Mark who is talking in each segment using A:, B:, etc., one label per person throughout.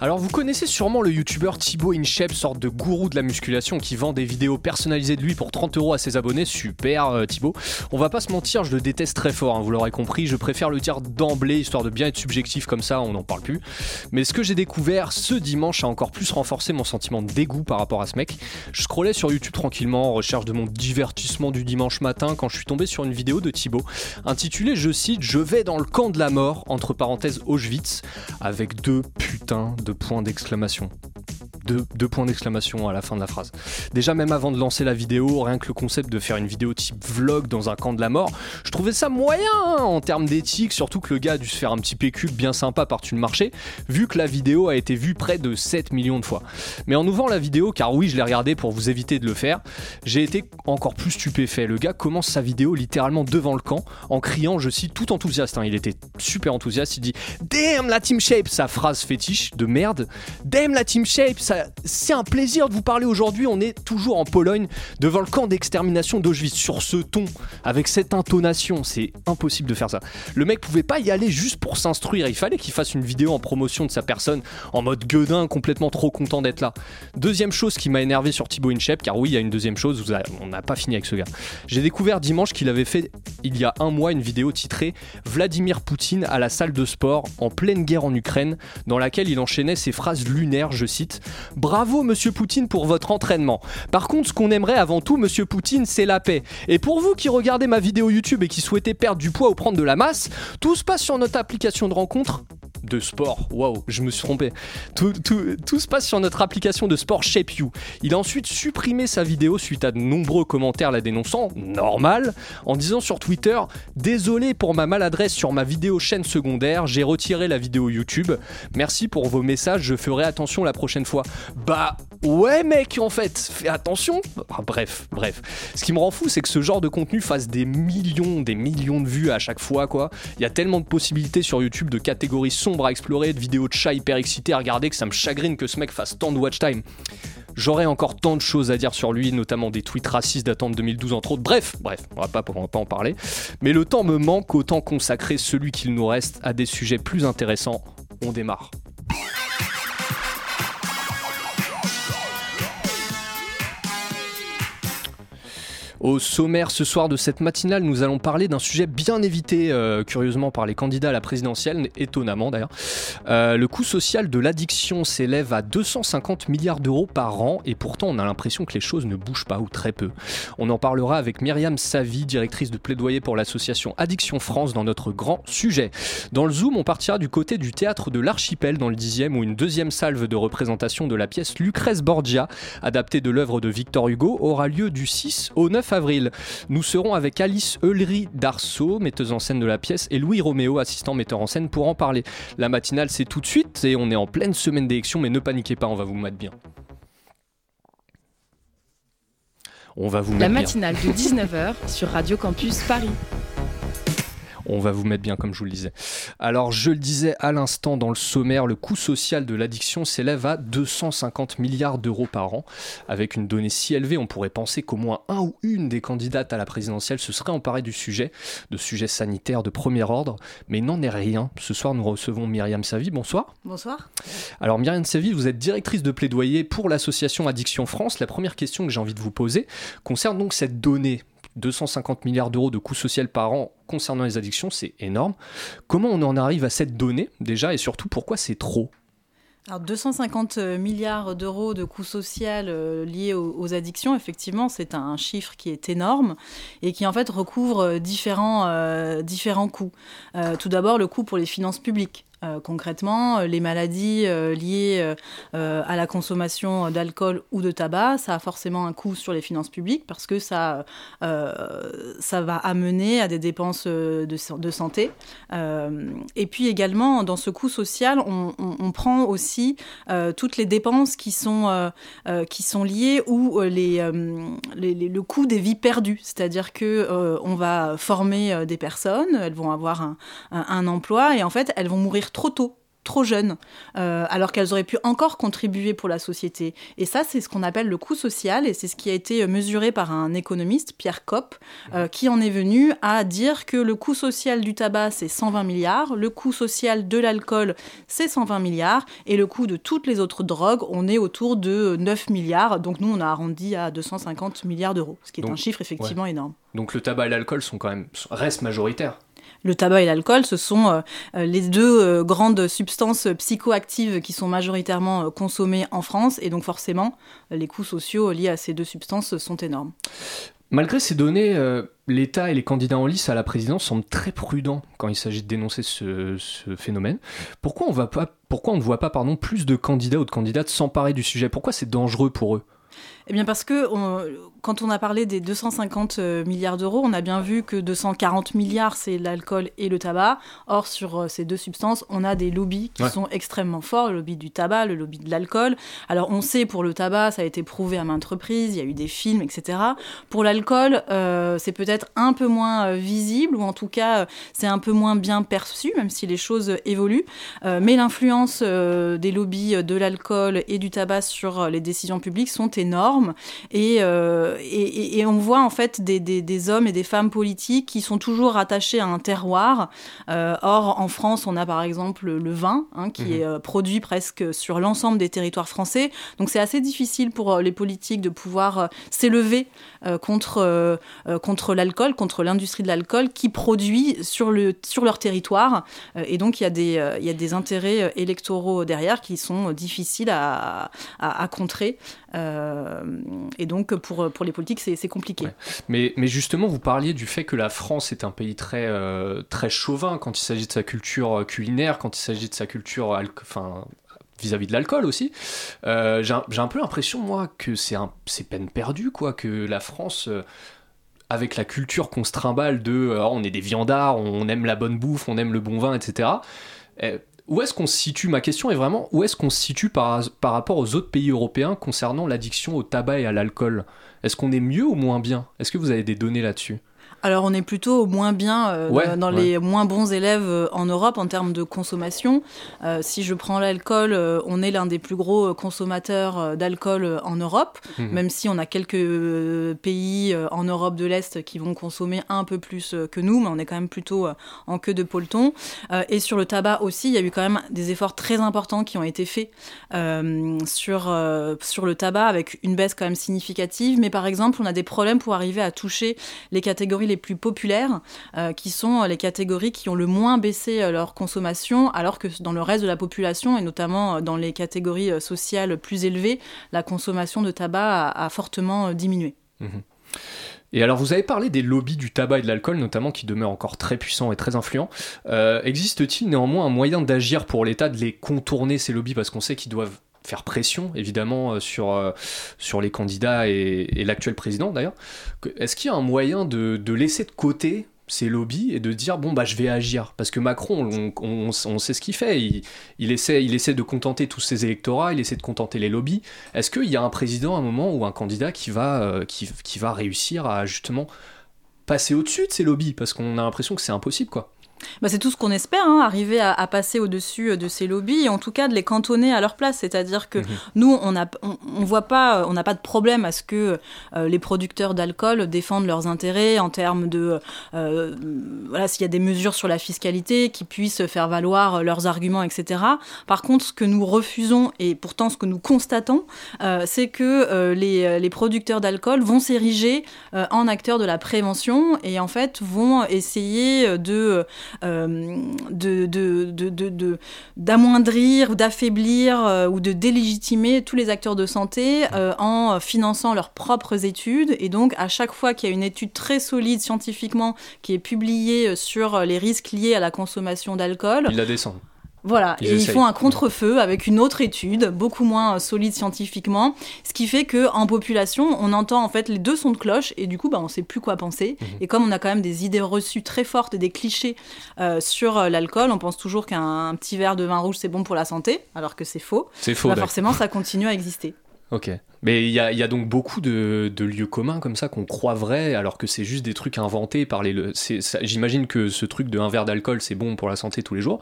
A: Alors vous connaissez sûrement le youtubeur Thibaut InShape, sorte de gourou de la musculation qui vend des vidéos personnalisées de lui pour 30 euros à ses abonnés. Super euh, Thibaut. On va pas se mentir, je le déteste très fort, hein, vous l'aurez compris. Je préfère le dire d'emblée, histoire de bien être subjectif comme ça, on n'en parle plus. Mais ce que j'ai découvert ce dimanche a encore plus renforcé mon sentiment de dégoût par rapport à ce mec. Je scrollais sur YouTube tranquillement en recherche de mon divertissement du dimanche matin quand je suis tombé sur une vidéo de Thibaut intitulée, je cite, Je vais dans le camp de la mort, entre parenthèses Auschwitz, avec deux putains de points d'exclamation. Deux, points d'exclamation à la fin de la phrase. Déjà, même avant de lancer la vidéo, rien que le concept de faire une vidéo type vlog dans un camp de la mort, je trouvais ça moyen hein, en termes d'éthique, surtout que le gars a dû se faire un petit pécule bien sympa par-dessus le marché, vu que la vidéo a été vue près de 7 millions de fois. Mais en ouvrant la vidéo, car oui, je l'ai regardé pour vous éviter de le faire, j'ai été encore plus stupéfait. Le gars commence sa vidéo littéralement devant le camp, en criant, je cite, tout enthousiaste. Hein. il était super enthousiaste, il dit Damn la team shape Sa phrase fétiche de. Damn la team shape c'est un plaisir de vous parler aujourd'hui. On est toujours en Pologne, devant le camp d'extermination d'Auschwitz, sur ce ton, avec cette intonation. C'est impossible de faire ça. Le mec pouvait pas y aller juste pour s'instruire. Il fallait qu'il fasse une vidéo en promotion de sa personne, en mode gueudin, complètement trop content d'être là. Deuxième chose qui m'a énervé sur Thibaut Inchep, car oui, il y a une deuxième chose, on n'a pas fini avec ce gars. J'ai découvert dimanche qu'il avait fait il y a un mois une vidéo titrée Vladimir Poutine à la salle de sport en pleine guerre en Ukraine, dans laquelle il enchaînait ses phrases lunaires, je cite Bravo, monsieur Poutine, pour votre entraînement. Par contre, ce qu'on aimerait avant tout, monsieur Poutine, c'est la paix. Et pour vous qui regardez ma vidéo YouTube et qui souhaitez perdre du poids ou prendre de la masse, tout se passe sur notre application de rencontre de sport. Waouh, je me suis trompé. Tout, se passe sur notre application de sport ShapeU. Il a ensuite supprimé sa vidéo suite à de nombreux commentaires la dénonçant, normal, en disant sur Twitter Désolé pour ma maladresse sur ma vidéo chaîne secondaire, j'ai retiré la vidéo YouTube. Merci pour vos messages, je ferai attention la prochaine fois. Bah ouais, mec, en fait, fais attention. bref, bref. Ce qui me rend fou, c'est que ce genre de contenu fasse des millions, des millions de vues à chaque fois, quoi. Il y a tellement de possibilités sur YouTube de catégories sombres à explorer, de vidéos de chats hyper excités à regarder, que ça me chagrine que ce mec fasse tant de watch time. J'aurais encore tant de choses à dire sur lui, notamment des tweets racistes datant de 2012 entre autres. Bref, bref, on pas, on va pas en parler. Mais le temps me manque, autant consacrer celui qu'il nous reste à des sujets plus intéressants. On démarre. Au sommaire ce soir de cette matinale, nous allons parler d'un sujet bien évité euh, curieusement par les candidats à la présidentielle, étonnamment d'ailleurs. Euh, le coût social de l'addiction s'élève à 250 milliards d'euros par an et pourtant on a l'impression que les choses ne bougent pas ou très peu. On en parlera avec Myriam Savi, directrice de plaidoyer pour l'association Addiction France dans notre grand sujet. Dans le Zoom, on partira du côté du théâtre de l'Archipel dans le 10e où une deuxième salve de représentation de la pièce Lucrèce Borgia, adaptée de l'œuvre de Victor Hugo, aura lieu du 6 au 9 avril. Nous serons avec Alice Eulery Darceau, metteuse en scène de la pièce, et Louis Roméo, assistant metteur en scène, pour en parler. La matinale, c'est tout de suite, et on est en pleine semaine d'élection, mais ne paniquez pas, on va vous mettre bien. On va vous
B: La matinale de 19h sur Radio Campus Paris.
A: On va vous mettre bien comme je vous le disais. Alors je le disais à l'instant dans le sommaire, le coût social de l'addiction s'élève à 250 milliards d'euros par an. Avec une donnée si élevée, on pourrait penser qu'au moins un ou une des candidates à la présidentielle se serait emparée du sujet, de sujets sanitaires de premier ordre, mais il n'en est rien. Ce soir, nous recevons Myriam Savy. Bonsoir.
C: Bonsoir.
A: Alors Myriam Savy, vous êtes directrice de plaidoyer pour l'association Addiction France. La première question que j'ai envie de vous poser concerne donc cette donnée 250 milliards d'euros de coûts sociaux par an concernant les addictions, c'est énorme. Comment on en arrive à cette donnée déjà et surtout pourquoi c'est trop?
C: Alors 250 milliards d'euros de coûts sociaux euh, liés aux, addictions, effectivement, c'est un chiffre qui est énorme et qui en fait recouvre différents, euh, différents coûts. Euh, tout d'abord, le coût pour les finances publiques. Euh, concrètement, les maladies euh, liées euh, à la consommation d'alcool ou de tabac, ça a forcément un coût sur les finances publiques parce que ça, ça va amener à des dépenses de, santé. et puis également, dans ce coût social, on, prend aussi toutes les dépenses qui sont, qui sont liées ou les, le coût des vies perdues. C'est-à-dire que on va former des personnes, elles vont avoir un emploi et en fait, elles vont mourir trop tôt trop jeunes, euh, alors qu'elles auraient pu encore contribuer pour la société. Et ça, c'est ce qu'on appelle le coût social, et c'est ce qui a été mesuré par un économiste, Pierre Kopp, euh, qui en est venu à dire que le coût social du tabac, c'est 120 milliards, le coût social de l'alcool, c'est 120 milliards, et le coût de toutes les autres drogues, on est autour de 9 milliards. Donc nous, on a arrondi à 250 milliards d'euros, ce qui est un chiffre effectivement énorme.
A: Donc le tabac et l'alcool sont quand même restent majoritaires
C: le tabac et l'alcool, ce sont euh, euh, les deux euh, grandes substances psychoactives qui sont majoritairement consommées en France, et donc forcément, les coûts sociaux liés à ces deux substances sont énormes.
A: Malgré ces données, l'État et les candidats en lice à la présidence semblent très prudents quand il s'agit de dénoncer ce, phénomène. Pourquoi on, ne voit pas pardon, plus de candidats ou de candidates s'emparer du sujet? Pourquoi c'est dangereux pour eux?
C: Eh bien parce que quand on a parlé des 250 euh, milliards d'euros, on a bien vu que 240 milliards, c'est l'alcool et le tabac. Or, sur euh, ces deux substances, on a des lobbies qui sont extrêmement forts, le lobby du tabac, le lobby de l'alcool. Alors, on sait pour le tabac, ça a été prouvé à maintes reprises, il y a eu des films, etc. Pour l'alcool, euh, c'est peut-être un peu moins visible, ou en tout cas, c'est un peu moins bien perçu, même si les choses évoluent. mais l'influence des lobbies de l'alcool et du tabac sur les décisions publiques sont énormes. Et et, on voit en fait des, hommes et des femmes politiques qui sont toujours attachés à un terroir. Euh, or, en France, on a par exemple le vin, hein, qui mhm. est euh, produit presque sur l'ensemble des territoires français. Donc c'est assez difficile pour euh, les politiques de pouvoir s'élever contre, contre l'alcool, contre l'industrie de l'alcool qui produit sur, le, sur leur territoire. et donc il y, a des, il y a des intérêts électoraux derrière qui sont difficiles à, à contrer. Et donc pour, pour les politiques, c'est compliqué.
A: Mais, mais, justement, vous parliez du fait que la France est un pays très, euh, très chauvin quand il s'agit de sa culture euh, culinaire, quand il s'agit de sa culture vis-à-vis de l'alcool aussi. Euh, j'ai un peu l'impression, moi, que c'est peine perdue, quoi, que la France avec la culture qu'on se trimballe de on est des viandards, on aime la bonne bouffe, on aime le bon vin, etc où est-ce qu'on se situe? Ma question est vraiment où est-ce qu'on se situe par, par rapport aux autres pays européens concernant l'addiction au tabac et à l'alcool? Est-ce qu'on est mieux ou moins bien? Est-ce que vous avez des données là-dessus?
C: Alors on est plutôt moins bien euh, dans les moins bons élèves euh, en Europe en termes de consommation. Euh, si je prends l'alcool, on est l'un des plus gros consommateurs d'alcool en Europe, mhm. même si on a quelques pays en Europe de l'Est qui vont consommer un peu plus que nous, mais on est quand même plutôt en queue de peloton. et sur le tabac aussi, il y a eu quand même des efforts très importants qui ont été faits sur, sur le tabac avec une baisse quand même significative. Mais par exemple, on a des problèmes pour arriver à toucher les catégories les plus populaires, euh, qui sont les catégories qui ont le moins baissé euh, leur consommation, alors que dans le reste de la population, et notamment euh, dans les catégories sociales plus élevées, la consommation de tabac a, fortement diminué.
A: Mhm. Et alors, vous avez parlé des lobbies du tabac et de l'alcool, notamment, qui demeurent encore très puissants et très influents. Existe-t-il néanmoins un moyen d'agir pour l'État de les contourner, ces lobbies, parce qu'on sait qu'ils doivent faire pression évidemment euh, sur, euh, sur les candidats et, l'actuel président d'ailleurs. Est-ce qu'il y a un moyen de, de, laisser de côté ces lobbies et de dire bon bah je vais agir? Parce que Macron on, sait ce qu'il fait. Il, il, essaie, il essaie de contenter tous ses électorats il essaie de contenter les lobbies. Est-ce qu'il y a un président à un moment ou un candidat qui va, euh, qui, qui va réussir à justement passer au-dessus de ces lobbies? Parce qu'on a l'impression que c'est impossible quoi
C: bah, c'est tout ce qu'on espère, hein, arriver à, passer au-dessus euh, de ces lobbies et en tout cas de les cantonner à leur place. C'est-à-dire que mhm. nous, on n'a on, voit pas, on n'a pas de problème à ce que euh, les producteurs d'alcool défendent leurs intérêts en termes de, euh, voilà, s'il y a des mesures sur la fiscalité qui puissent faire valoir leurs arguments, etc. Par contre, ce que nous refusons et pourtant ce que nous constatons, c'est que les, les, producteurs d'alcool vont s'ériger en acteurs de la prévention et en fait vont essayer de euh, d'amoindrir ou d'affaiblir euh, ou de délégitimer tous les acteurs de santé euh, en finançant leurs propres études. Et donc, à chaque fois qu'il y a une étude très solide scientifiquement qui est publiée sur les risques liés à la consommation d'alcool,
A: ils la descendent
C: Voilà,
A: Ils
C: et ils font un contre-feu avec une autre étude, beaucoup moins euh, solide scientifiquement, ce qui fait que en population, on entend en fait les deux sons de cloche et du coup, bah, on sait plus quoi penser.
A: Mhm.
C: Et comme on a quand même des idées reçues très fortes des clichés euh, sur euh, l'alcool, on pense toujours qu'un un petit verre de vin rouge c'est bon pour la santé, alors que c'est faux.
A: C'est faux.
C: Bah, forcément, ça continue à exister.
A: Ok. Mais il y a, il y a donc beaucoup de, de lieux communs comme ça qu'on croit vrais, alors que c'est juste des trucs inventés par les. J'imagine que ce truc de un verre d'alcool c'est bon pour la santé tous les jours.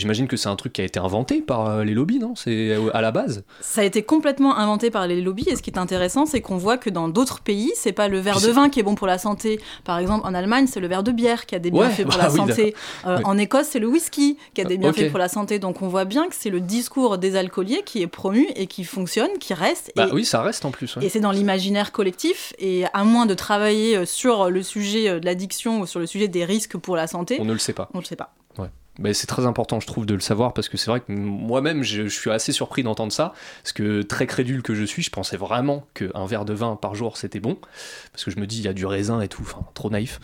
A: J'imagine que c'est un truc qui a été inventé par euh, les lobbies, non? C'est euh, à la base?
C: Ça a été complètement inventé par les lobbies et ce qui est intéressant, c'est qu'on voit que dans d'autres pays, c'est pas le verre de vin qui est bon pour la santé. Par exemple, en Allemagne, c'est le verre de bière qui a des
A: Ouais,
C: bienfaits pour
A: bah
C: la
A: oui,
C: santé. Euh. En Écosse, c'est le whisky qui a des bienfaits pour la santé. Donc on voit bien que c'est le discours des alcooliers qui est promu et qui fonctionne, qui reste.
A: Bah
C: et
A: oui, ça reste en plus. ouais.
C: et c'est dans l'imaginaire collectif. Et à moins de travailler sur le sujet de l'addiction ou sur le sujet des risques pour la santé,
A: On ne le sait pas.
C: on ne le sait pas.
A: Mais c'est très important, je trouve, de le savoir parce que c'est vrai que moi-même, je, je suis assez surpris d'entendre ça. Parce que très crédule que je suis, je pensais vraiment qu'un verre de vin par jour c'était bon. Parce que je me dis, il y a du raisin et tout, enfin, trop naïf.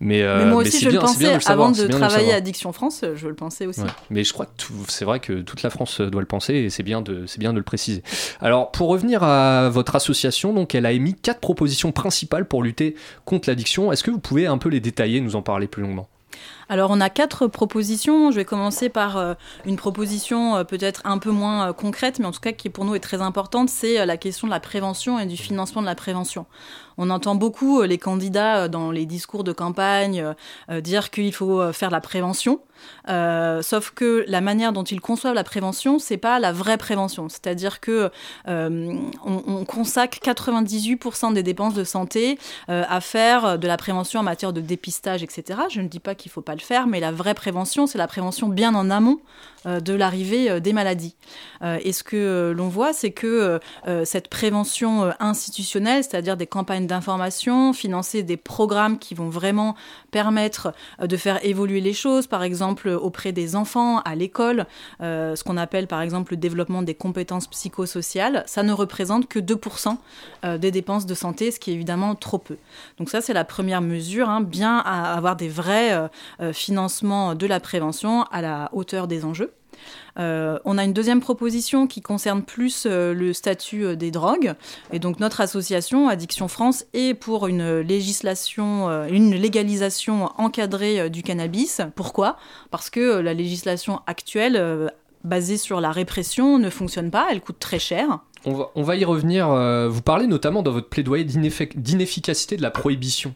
A: Mais, euh,
C: mais moi aussi, je le
A: bien
C: pensais
A: le savoir,
C: avant de travailler
A: savoir.
C: Addiction France, je le pensais aussi.
A: Ouais. Mais je crois que c'est vrai que toute la France doit le penser et c'est bien de, bien de le préciser. Alors, pour revenir à votre association, donc elle a émis quatre propositions principales pour lutter contre l'addiction. Est-ce que vous pouvez un peu les détailler, nous en parler plus longuement?
C: Alors on a quatre propositions. Je vais commencer par euh, une proposition euh, peut-être un peu moins euh, concrète, mais en tout cas qui pour nous est très importante, c'est la question de la prévention et du financement de la prévention. On entend beaucoup les candidats dans les discours de campagne dire qu'il faut faire la prévention, sauf que la manière dont ils conçoivent la prévention, c'est pas la vraie prévention. C'est-à-dire que on, on consacre 98% des dépenses de santé à faire de la prévention en matière de dépistage, etc. Je ne dis pas qu'il faut pas faire, mais la vraie prévention, c'est la prévention bien en amont de l'arrivée euh, des maladies. Euh, et ce que euh, l'on voit, c'est que euh, cette prévention euh, institutionnelle, c'est-à-dire des campagnes d'information, financer des programmes qui vont vraiment permettre euh, de faire évoluer les choses, par exemple auprès des enfants, à l'école, euh, ce qu'on appelle par exemple le développement des compétences psychosociales, ça ne représente que 2% euh, des dépenses de santé, ce qui est évidemment trop peu. Donc ça, c'est la première mesure, hein, bien à avoir des vrais euh, euh, financements de la prévention à la hauteur des enjeux. Euh, on a une deuxième proposition qui concerne plus euh, le statut euh, des drogues. Et donc notre association, Addiction France, est pour une législation, une légalisation encadrée du cannabis. Pourquoi? Parce que la législation actuelle, basée sur la répression, ne fonctionne pas, elle coûte très cher.
A: On va, on va y revenir. vous parlez notamment dans votre plaidoyer d'ineffic- d'inefficacité de la prohibition.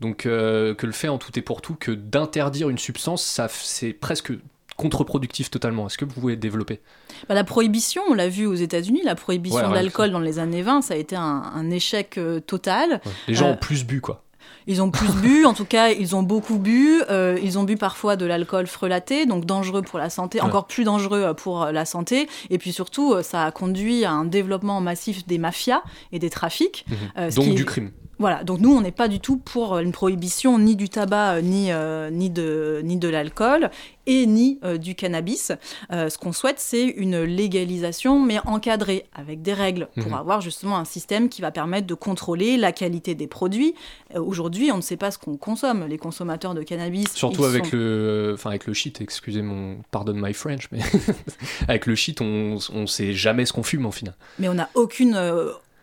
A: Donc que le fait en tout et pour tout que d'interdire une substance, c'est presque contre-productif totalement. Est-ce que vous pouvez développer?
C: Bah, la prohibition, on l'a vu aux États-Unis, la prohibition
A: Ouais,
C: de l'alcool dans les années 20, ça a été un, un échec euh, total.
A: Les gens
C: Euh,
A: ont plus bu, quoi.
C: Ils ont plus bu, en tout cas, ils ont beaucoup bu. euh, ils ont bu parfois de l'alcool frelaté, donc dangereux pour la santé,
A: Ouais.
C: encore plus dangereux pour la santé. Et puis surtout, ça a conduit à un développement massif des mafias et des trafics. euh, ce
A: Donc
C: qui
A: du crime.
C: Voilà, donc nous, on n'est pas du tout pour euh, une prohibition ni du tabac, euh, ni, euh, ni de, ni de l'alcool, et ni euh, du cannabis. Euh, ce qu'on souhaite, c'est une légalisation, mais encadrée, avec des règles, pour
A: Mhm.
C: avoir justement un système qui va permettre de contrôler la qualité des produits. Aujourd'hui, on ne sait pas ce qu'on consomme. Les consommateurs de cannabis...
A: Surtout avec
C: sont-
A: le, enfin avec le shit. Excusez mon, pardon my French, mais avec le shit, on, on sait jamais ce qu'on fume en final.
C: Mais on n'a aucune...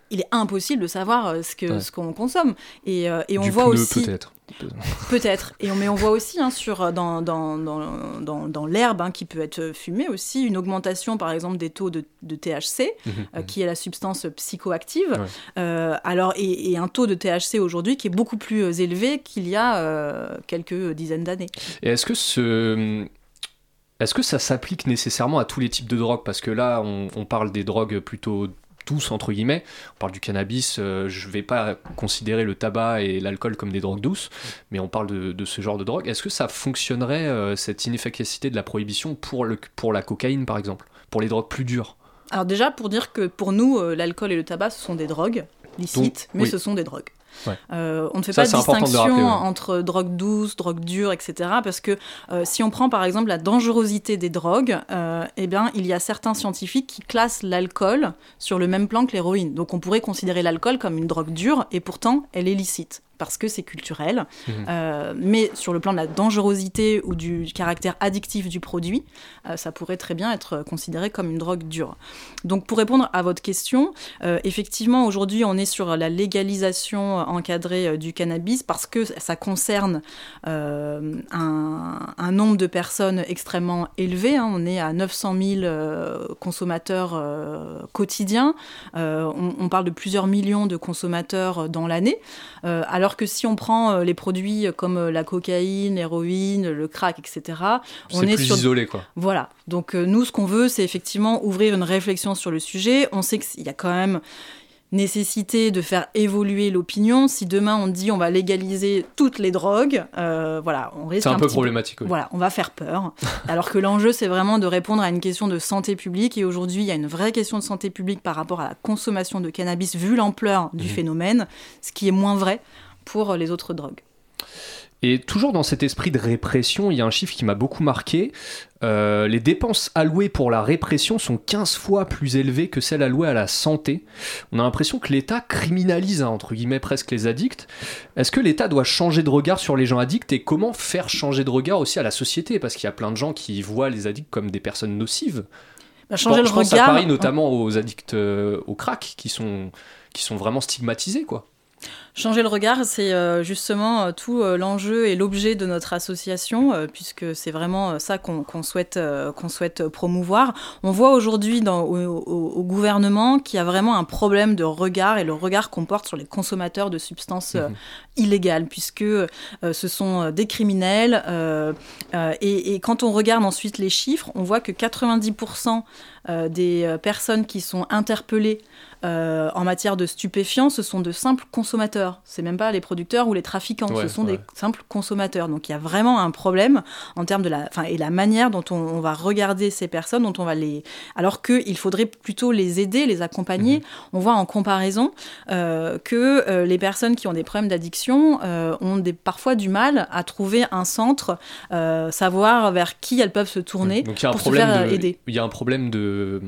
C: euh, il est impossible de savoir euh, ce que
A: Ouais.
C: ce qu'on consomme. Et, euh, et on
A: du
C: voit
A: pneu,
C: aussi...
A: peut-être.
C: Peut-être. Et on, mais on voit aussi hein, sur, dans, dans, dans, dans, dans l'herbe hein, qui peut être fumée aussi une augmentation par exemple des taux de, de THC,
A: Mhm,
C: euh,
A: mhm.
C: qui est la substance psychoactive.
A: Ouais.
C: Euh, alors, et, et un taux de THC aujourd'hui qui est beaucoup plus euh, élevé qu'il y a euh, quelques dizaines d'années.
A: Et est-ce que ce est-ce que ça s'applique nécessairement à tous les types de drogues? Parce que là, on, on parle des drogues plutôt douces, entre guillemets. On parle du cannabis. euh, je vais pas considérer le tabac et l'alcool comme des drogues douces, mais on parle de, de ce genre de drogue. Est-ce que ça fonctionnerait, euh, cette inefficacité de la prohibition, pour, le, pour la cocaïne, par exemple? Pour les drogues plus dures?
C: Alors déjà, pour dire que pour nous, euh, l'alcool et le tabac, ce sont des drogues licites, mais
A: oui.
C: ce sont des drogues.
A: Ouais.
C: Euh, on ne fait
A: Ça,
C: pas de distinction
A: rappeler, ouais.
C: entre drogue douce, drogue dure, etc. Parce que euh, si on prend par exemple la dangerosité des drogues, euh, eh bien, il y a certains scientifiques qui classent l'alcool sur le même plan que l'héroïne. Donc on pourrait considérer l'alcool comme une drogue dure et pourtant elle est licite. Parce que c'est culturel. Mhm. Euh, mais sur le plan de la dangerosité ou du caractère addictif du produit, euh, ça pourrait très bien être considéré comme une drogue dure. Donc pour répondre à votre question, euh, effectivement, aujourd'hui, on est sur la légalisation encadrée du cannabis parce que ça concerne un, un, nombre de personnes extrêmement élevé. Hein. On est à 900 000 consommateurs quotidiens. On, on, parle de plusieurs millions de consommateurs dans l'année. alors alors que si on prend euh, les produits comme euh, la cocaïne, l'héroïne, le crack, etc.,
A: on est, plus isolé, quoi.
C: Voilà. Donc euh, nous, ce qu'on veut, c'est effectivement ouvrir une réflexion sur le sujet. On sait qu'il y a quand même nécessité de faire évoluer l'opinion. Si demain on dit on va légaliser toutes les drogues, voilà, on risque.
A: C'est un, peu problématique.
C: Voilà, on va faire peur. alors que l'enjeu c'est vraiment de répondre à une question de santé publique. Et aujourd'hui, il y a une vraie question de santé publique par rapport à la consommation de cannabis vu l'ampleur du mmh. phénomène, ce qui est moins vrai pour les autres drogues.
A: Et toujours dans cet esprit de répression, il y a un chiffre qui m'a beaucoup marqué. Euh, les dépenses allouées pour la répression sont 15 fois plus élevées que celles allouées à la santé. On a l'impression que l'État criminalise, hein, entre guillemets, presque les addicts. Est-ce que l'État doit changer de regard sur les gens addicts et comment faire changer de regard aussi à la société? Parce qu'il y a plein de gens qui voient les addicts comme des personnes nocives.
C: Bah, changer le
A: je
C: pense
A: à Paris notamment aux addicts euh, au crack qui sont, qui sont vraiment stigmatisés, quoi.
C: Changer le regard, c'est euh, justement euh, tout euh, l'enjeu et l'objet de notre association, puisque c'est vraiment ça qu'on souhaite, qu'on souhaite promouvoir. On voit aujourd'hui au, au, gouvernement qu'il y a vraiment un problème de regard et le regard qu'on porte sur les consommateurs de substances mhm. illégales, puisque ce sont des criminels. Et, et, quand on regarde ensuite les chiffres, on voit que 90% des personnes qui sont interpellées euh, en matière de stupéfiants, ce sont de simples consommateurs. C'est même pas les producteurs ou les trafiquants, ce sont des simples consommateurs. Donc il y a vraiment un problème en termes de la, fin, et la manière dont on, va regarder ces personnes, dont on va les, alors qu'il faudrait plutôt les aider, les accompagner. Mhm. On voit en comparaison euh, que euh, les personnes qui ont des problèmes d'addiction ont des, parfois du mal à trouver un centre, savoir vers qui elles peuvent se tourner pour se faire aider.
A: Il y a un problème de,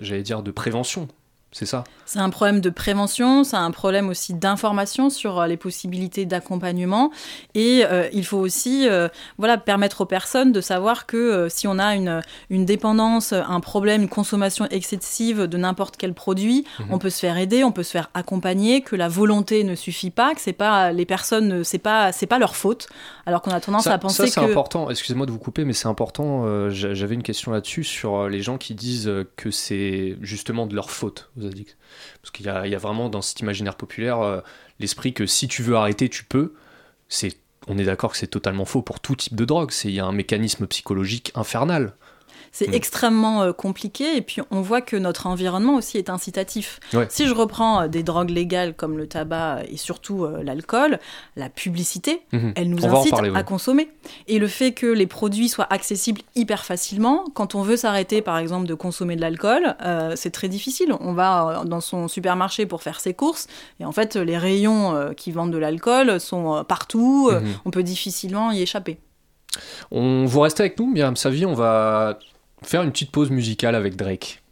A: j'allais dire, de prévention c'est ça
C: C'est un problème de prévention, c'est un problème aussi d'information sur euh, les possibilités d'accompagnement. Et euh, il faut aussi euh, voilà, permettre aux personnes de savoir que si on a une, une dépendance, un problème, une consommation excessive de n'importe quel produit, mhm. on peut se faire aider, on peut se faire accompagner, que la volonté ne suffit pas, que c'est pas les personnes, c'est pas c'est pas leur faute. Alors qu'on a tendance à penser
A: ça, c'est important. Excusez-moi de vous couper, mais c'est important. J'avais une question là-dessus sur les gens qui disent que c'est justement de leur faute Parce qu'il y, a vraiment dans cet imaginaire populaire euh, l'esprit que si tu veux arrêter, tu peux. On est d'accord que c'est totalement faux pour tout type de drogue. Il y a un mécanisme psychologique infernal.
C: C'est mm. extrêmement euh, compliqué et puis on voit que notre environnement aussi est incitatif. Si je reprends euh, des drogues légales comme le tabac et surtout euh, l'alcool, la publicité, mhm. elle nous incite à consommer. Et le fait que les produits soient accessibles hyper facilement, quand on veut s'arrêter par exemple de consommer de l'alcool, c'est très difficile. On va dans son supermarché pour faire ses courses et en fait les rayons qui vendent de l'alcool sont partout, mhm. on peut difficilement y échapper.
A: On vous restez avec nous, Myriam Savi, on va faire une petite pause musicale avec Drake.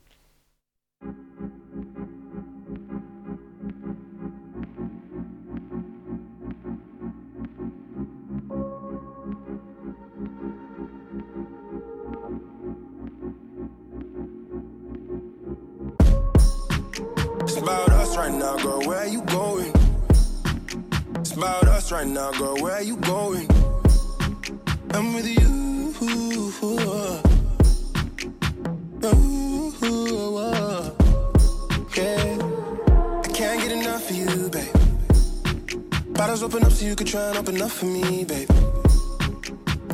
A: Right now, girl. Where you going? It's about us right now, girl. Where you going? I'm with you. Bottles open up so you can try and open up for me, baby.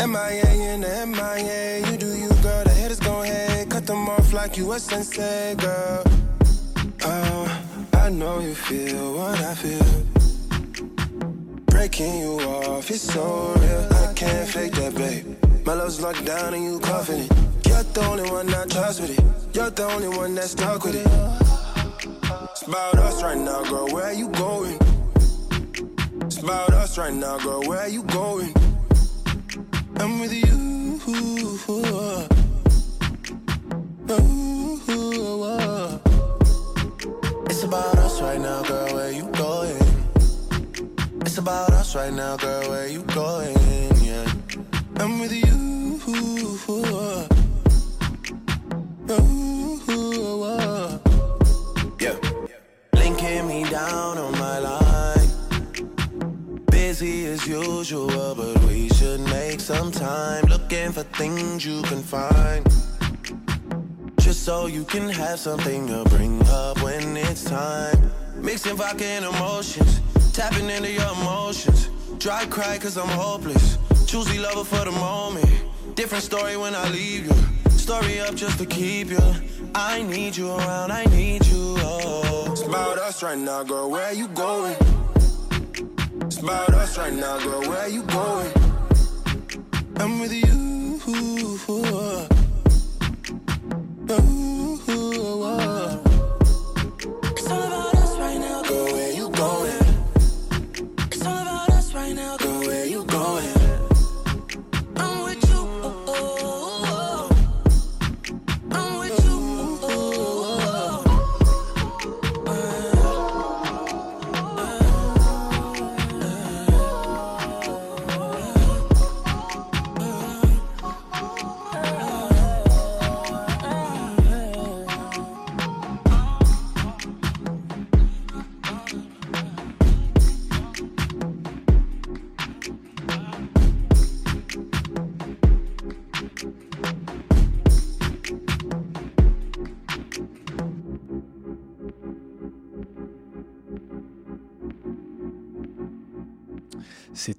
A: MIA in the MIA, you do you, girl. The haters gon' hate, cut them off like you a sensei, girl. Oh, I know you feel what I feel. Breaking you off, it's so real. I can't fake that, babe. My love's locked down and you it. You're the only one I trust with it. You're the only one that's stuck with it. It's about us right now, girl. Where you going? It's about us right now, girl. Where you going? I'm with you. It's about us right now, girl. Where you going? It's about
D: us right now, girl. Where you going? Yeah, I'm with you. Yeah, linking me down on my line. Busy as usual, but we should make some time. Looking for things you can find. Just so you can have something to bring up when it's time. Mixing vodka and emotions, tapping into your emotions. Dry cry cause I'm hopeless. Choosy lover for the moment. Different story when I leave you. Story up just to keep you. I need you around, I need you. Oh. It's about us right now, girl. Where you going? It's about us right now, girl. Where you going? I'm with you.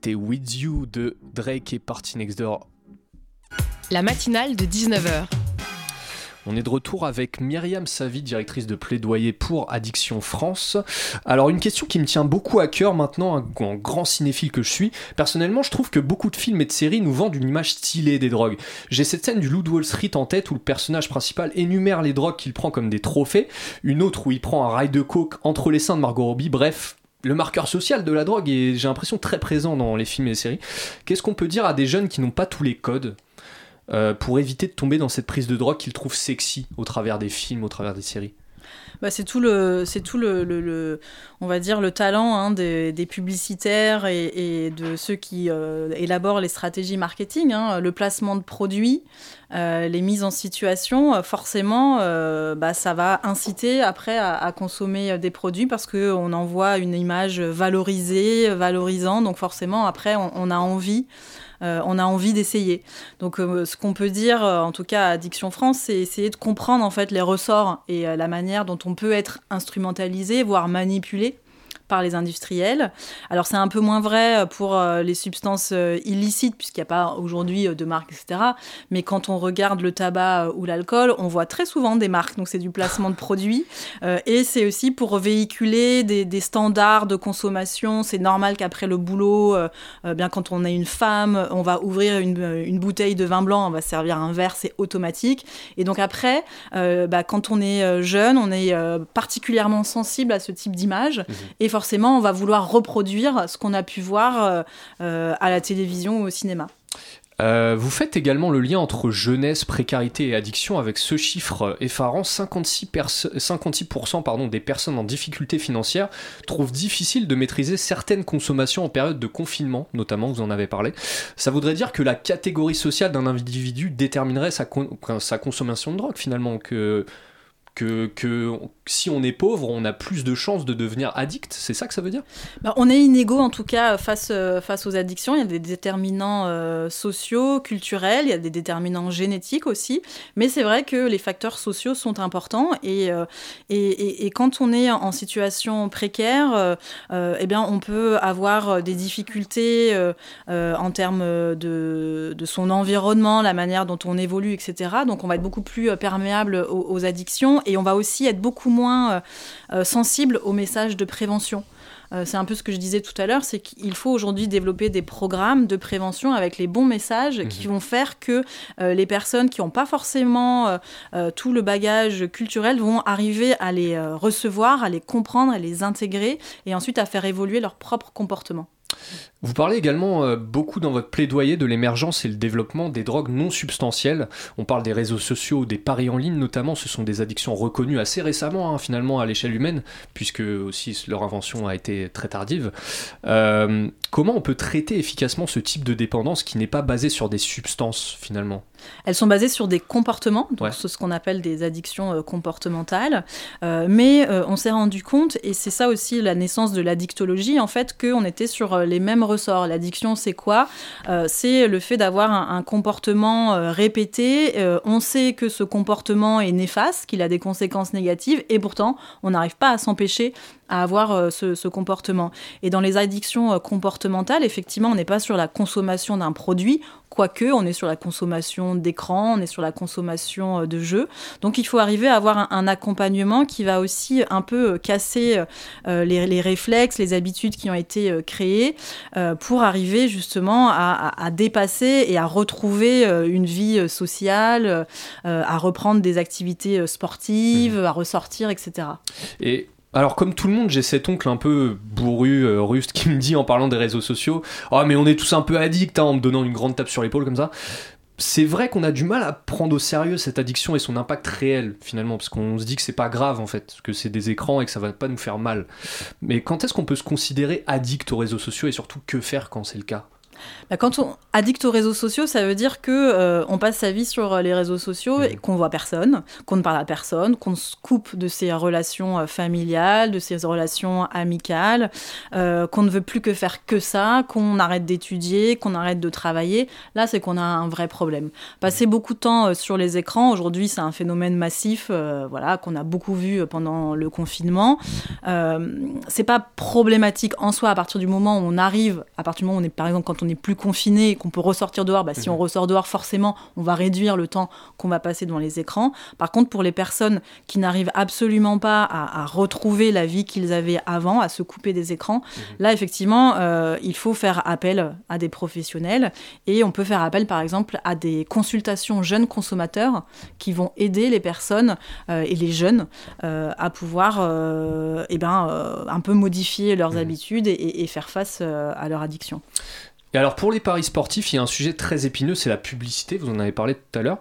A: C'était With You de Drake et Party Next Door.
B: La matinale de 19h.
A: On est de retour avec Myriam Savy, directrice de plaidoyer pour Addiction France. Alors une question qui me tient beaucoup à cœur maintenant, un en grand cinéphile que je suis. Personnellement, je trouve que beaucoup de films et de séries nous vendent une image stylée des drogues. J'ai cette scène du Loup de Wall Street en tête où le personnage principal énumère les drogues qu'il prend comme des trophées, une autre où il prend un rail de coke entre les seins de Margot Robbie, bref... Le marqueur social de la drogue est, j'ai l'impression, très présent dans les films et les séries. Qu'est-ce qu'on peut dire à des jeunes qui n'ont pas tous les codes euh, pour éviter de tomber dans cette prise de drogue qu'ils trouvent sexy au travers des films, au travers des séries?
C: Bah, c'est tout le, c'est tout le, on va dire le talent hein, des, publicitaires et, de ceux qui euh, élaborent les stratégies marketing, hein, le placement de produits, euh, les mises en situation. euh, forcément, bah, ça va inciter après à, consommer des produits parce que on envoie une image valorisée, valorisant. Donc forcément, après, on a envie. Euh, on a envie d'essayer. Donc, euh, ce qu'on peut dire, euh, en tout cas à Addiction France, c'est essayer de comprendre en fait les ressorts et la manière dont on peut être instrumentalisé, voire manipulé par les industriels. Alors c'est un peu moins vrai pour euh, les substances euh, illicites puisqu'il n'y a pas aujourd'hui euh, de marques, etc. Mais quand on regarde le tabac euh, ou l'alcool, on voit très souvent des marques. Donc c'est du placement de produits Euh, et c'est aussi pour véhiculer des, des standards de consommation. C'est normal qu'après le boulot, euh, euh, bien quand on est une femme, on va ouvrir une, euh, une bouteille de vin blanc, on va servir un verre, c'est automatique. Et donc après, euh, bah, quand on est euh, jeune, on est euh, particulièrement sensible à ce type d'image. Et forcément, on va vouloir reproduire ce qu'on a pu voir euh, euh, à la télévision ou au cinéma.
A: Euh, vous faites également le lien entre jeunesse, précarité et addiction avec ce chiffre effarant 56%, perso- 56% pardon, des personnes en difficulté financière trouvent difficile de maîtriser certaines consommations en période de confinement, notamment, vous en avez parlé. Ça voudrait dire que la catégorie sociale d'un individu déterminerait sa, sa consommation de drogue finalement, que, que, que si on est pauvre, on a plus de chances de devenir addict, c'est ça que ça veut dire?
C: Bah, on est inégaux en tout cas face, euh, face aux addictions. Il y a des déterminants euh, sociaux, culturels, il y a des déterminants génétiques aussi. Mais c'est vrai que les facteurs sociaux sont importants et, euh, et, et- quand on est en situation précaire, eh bien, on peut avoir des difficultés en termes de, de son environnement, la manière dont on évolue, etc. Donc on va être beaucoup plus perméable aux addictions et on va aussi être beaucoup moins euh, euh, sensible aux messages de prévention. Euh, c'est un peu ce que je disais tout à l'heure, c'est qu'il faut aujourd'hui développer des programmes de prévention avec les bons messages qui vont faire que euh, les personnes qui n'ont pas forcément euh, tout le bagage culturel vont arriver à les euh, recevoir, à les comprendre, à les intégrer et ensuite à faire évoluer leur propre comportement.
A: Vous parlez également euh, beaucoup dans votre plaidoyer de l'émergence et le développement des drogues non substantielles. On parle des réseaux sociaux, des paris en ligne notamment. Ce sont des addictions reconnues assez récemment, hein, finalement, à l'échelle humaine, puisque aussi leur invention a été très tardive. Euh, comment on peut traiter efficacement ce type de dépendance qui n'est pas basée sur des substances, finalement?
C: Elles sont basées sur des comportements, donc
A: Ouais.
C: ce qu'on appelle des addictions euh, comportementales. Euh, mais euh, on s'est rendu compte, et c'est ça aussi la naissance de l'addictologie, en fait, qu'on était sur les mêmes ressorts. L'addiction, c'est quoi? C'est le fait d'avoir un, un comportement répété. On sait que ce comportement est néfaste, qu'il a des conséquences négatives, et pourtant, on n'arrive pas à s'empêcher à avoir ce, ce comportement. Et dans les addictions comportementales, effectivement, on n'est pas sur la consommation d'un produit, quoique on est sur la consommation d'écran, on est sur la consommation euh, de jeux. Donc il faut arriver à avoir un, un accompagnement qui va aussi un peu euh, casser euh, les, les réflexes, les habitudes qui ont été euh, créées euh, pour arriver justement à, à- à dépasser et à retrouver euh, une vie euh, sociale, euh, à reprendre des activités euh, sportives, à ressortir, etc.
A: Et alors, comme tout le monde, j'ai cet oncle un peu bourru, euh, ruste, qui me dit en parlant des réseaux sociaux Ah, mais on est tous un peu addicts, hein, en me donnant une grande tape sur l'épaule comme ça. C'est vrai qu'on a du mal à prendre au sérieux cette addiction et son impact réel, finalement, parce qu'on se dit que c'est pas grave, en fait, que c'est des écrans et que ça va pas nous faire mal. Mais quand est-ce qu'on peut se considérer addict aux réseaux sociaux et surtout que faire quand c'est le cas?
C: Bah, Quand on addict aux réseaux sociaux, ça veut dire que euh, on passe sa vie sur euh, les réseaux sociaux et qu'on voit personne, qu'on ne parle à personne, qu'on se coupe de ses relations euh, familiales, de ses relations amicales, euh, qu'on ne veut plus que faire que ça, qu'on arrête d'étudier, qu'on arrête de travailler. Là, c'est qu'on a un vrai problème. Passer beaucoup de temps sur les écrans, aujourd'hui, c'est un phénomène massif, euh, voilà, qu'on a beaucoup vu pendant le confinement. C'est pas problématique en soi à partir du moment où on arrive, à partir du moment où on est, par exemple, quand on n'est plus confiné et qu'on peut ressortir dehors, bah, si on ressort dehors, forcément, on va réduire le temps qu'on va passer devant les écrans. Par contre, pour les personnes qui n'arrivent absolument pas à, à retrouver la vie qu'ils avaient avant, à se couper des écrans, là, effectivement, euh, il faut faire appel à des professionnels et on peut faire appel, par exemple, à des consultations jeunes consommateurs qui vont aider les personnes euh, et les jeunes euh, à pouvoir eh ben, un peu modifier leurs habitudes et, faire face à leur addiction.
A: Et alors pour les paris sportifs, il y a un sujet très épineux, c'est la publicité, vous en avez parlé tout à l'heure.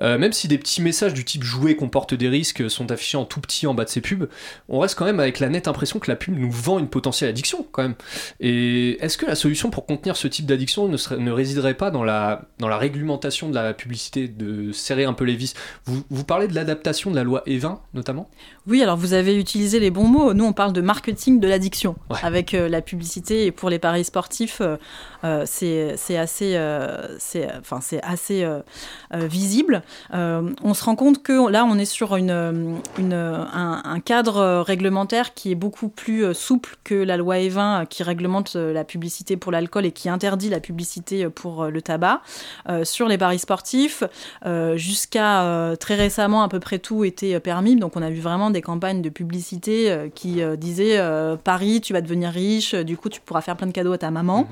A: Euh, même si des petits messages du type jouer comporte des risques sont affichés en tout petit en bas de ces pubs, on reste quand même avec la nette impression que la pub nous vend une potentielle addiction quand même. Et est-ce que la solution pour contenir ce type d'addiction ne, serait- ne résiderait pas dans la, dans la réglementation de la publicité, de serrer un peu les vis? Vous, vous parlez de l'adaptation de la loi E20 notamment?
C: Oui, alors vous avez utilisé les bons mots. Nous, on parle de marketing de l'addiction
A: Ouais.
C: avec euh, la publicité. Et pour les paris sportifs, euh, euh, c'est c'est assez, euh, enfin, c'est assez euh, euh, visible. Euh, on se rend compte que là, on est sur une, euh, une, un, un cadre euh, réglementaire qui est beaucoup plus euh, souple que la loi E20 euh, qui réglemente euh, la publicité pour l'alcool et qui interdit la publicité euh, pour euh, le tabac. Euh, sur les paris sportifs, euh, jusqu'à euh, très récemment, à peu près tout était euh, permis. Donc, on a vu vraiment des campagnes de publicité euh, qui euh, disaient euh, Paris, tu vas devenir riche, euh, du coup, tu pourras faire plein de cadeaux à ta maman.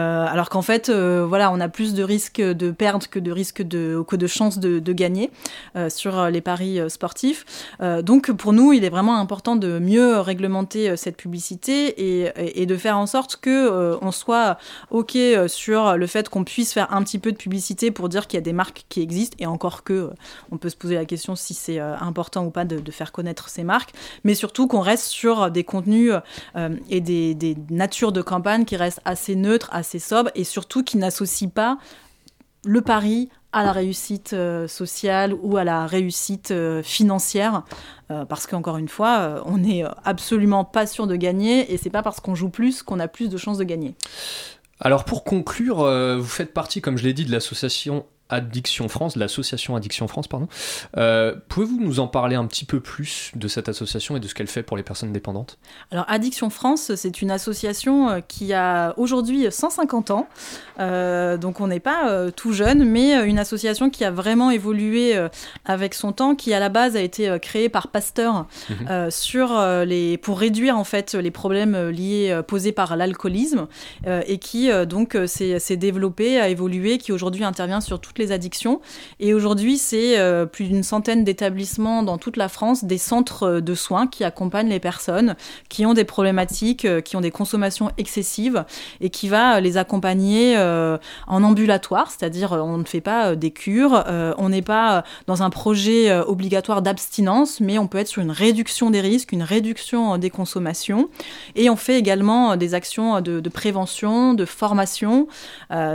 C: Euh, alors qu'en fait, euh, voilà, on a plus de risques de perdre que de risques de, que de chances de, gagner euh, sur les paris sportifs. Donc, pour nous, il est vraiment important de mieux réglementer cette publicité et, de faire en sorte que on soit ok sur le fait qu'on puisse faire un petit peu de publicité pour dire qu'il y a des marques qui existent et encore que on peut se poser la question si c'est important ou pas de, faire connaître ces marques, mais surtout qu'on reste sur des contenus et des, des natures de campagne qui restent assez neutres, assez sobres et surtout qui n'associent pas le pari à la réussite euh, sociale ou à la réussite euh, financière euh, parce qu'encore une fois on n'est absolument pas sûr de gagner et c'est pas parce qu'on joue plus qu'on a plus de chances de gagner.
A: Alors pour conclure, vous faites partie, comme je l'ai dit, de l'association Addiction France, l'association Addiction France, pardon. Euh, Pouvez-vous nous en parler un petit peu plus de cette association et de ce qu'elle fait pour les personnes dépendantes?
C: Alors Addiction France, c'est une association euh, qui a aujourd'hui 150 ans, Euh, donc on n'est pas euh, tout jeune, mais une association qui a vraiment évolué avec son temps, qui à la base a été créée par Pasteur
A: Mhm.
C: sur les pour réduire en fait les problèmes liés posés par l'alcoolisme et qui donc s'est s'est développée, a évolué, qui aujourd'hui intervient sur toutes les addictions. Et aujourd'hui, c'est euh, plus d'une centaine d'établissements dans toute la France, des centres euh, de soins qui accompagnent les personnes qui ont des problématiques, euh, qui ont des consommations excessives et qui va les accompagner en ambulatoire, c'est-à-dire on ne fait pas des cures, on n'est pas dans un projet obligatoire d'abstinence, mais on peut être sur une réduction des risques, une réduction des consommations. Et on fait également des actions de, prévention, de formation,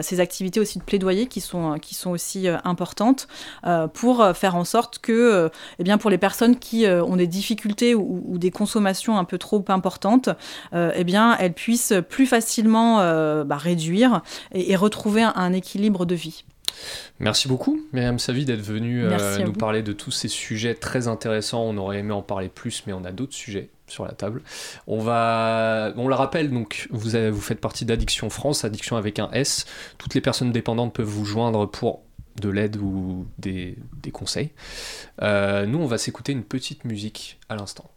C: ces activités aussi de plaidoyer qui sont, qui sont aussi euh, importantes euh, pour euh, faire en sorte que, euh, eh bien, pour les personnes qui euh, ont des difficultés ou, ou des consommations un peu trop importantes, euh, eh bien, elles puissent plus facilement euh, bah, réduire et, et retrouver un, un équilibre de vie.
A: Merci beaucoup, Myriam Savi, d'être venue euh, nous
C: vous.
A: parler de tous ces sujets très intéressants. On aurait aimé en parler plus, mais on a d'autres sujets sur la table. On va, on le rappelle, donc vous, vous faites partie d'Addiction France, Addiction avec un S. Toutes les personnes dépendantes peuvent vous joindre pour de l'aide ou des, des conseils. Euh, nous, on va s'écouter une petite musique à l'instant.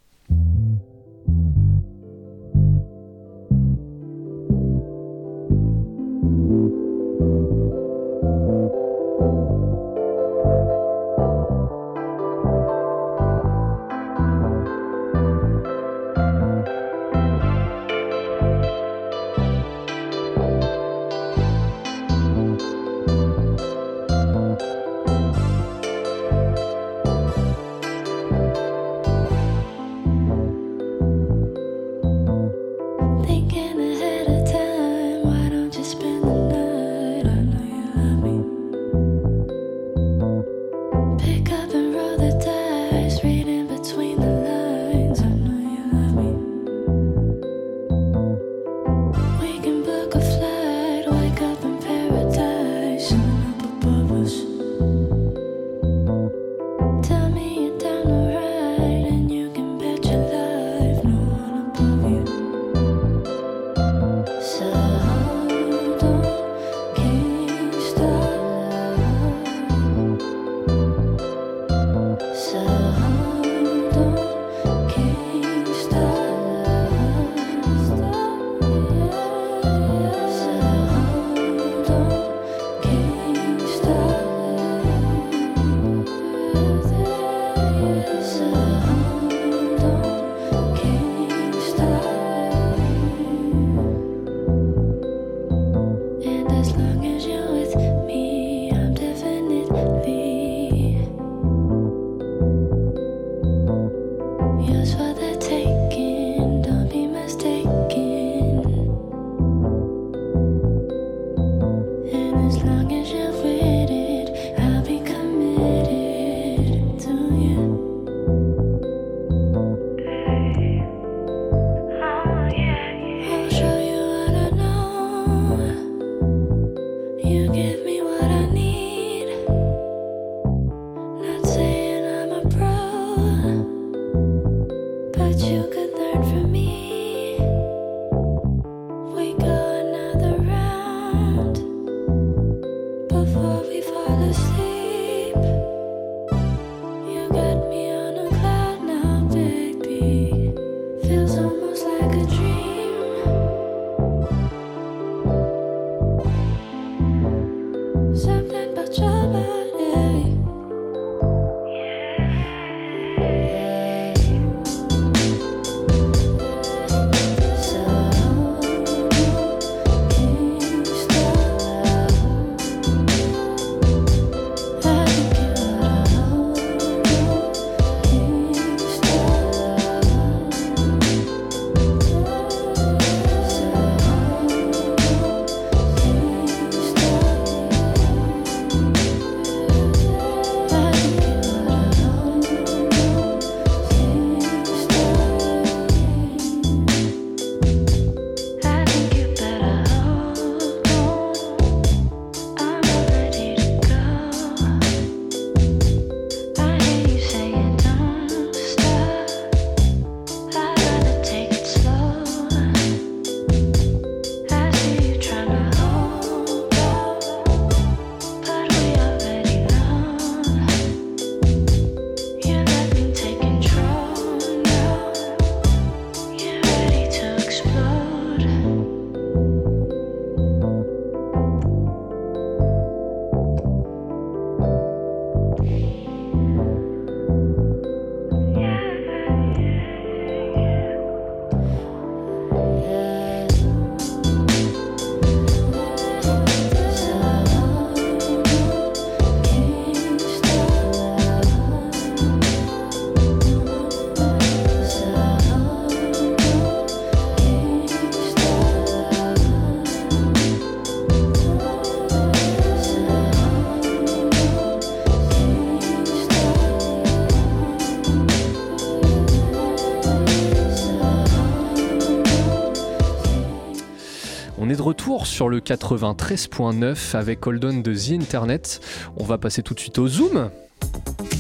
A: Sur le 93.9 avec Holdon de The Internet. On va passer tout de suite au Zoom.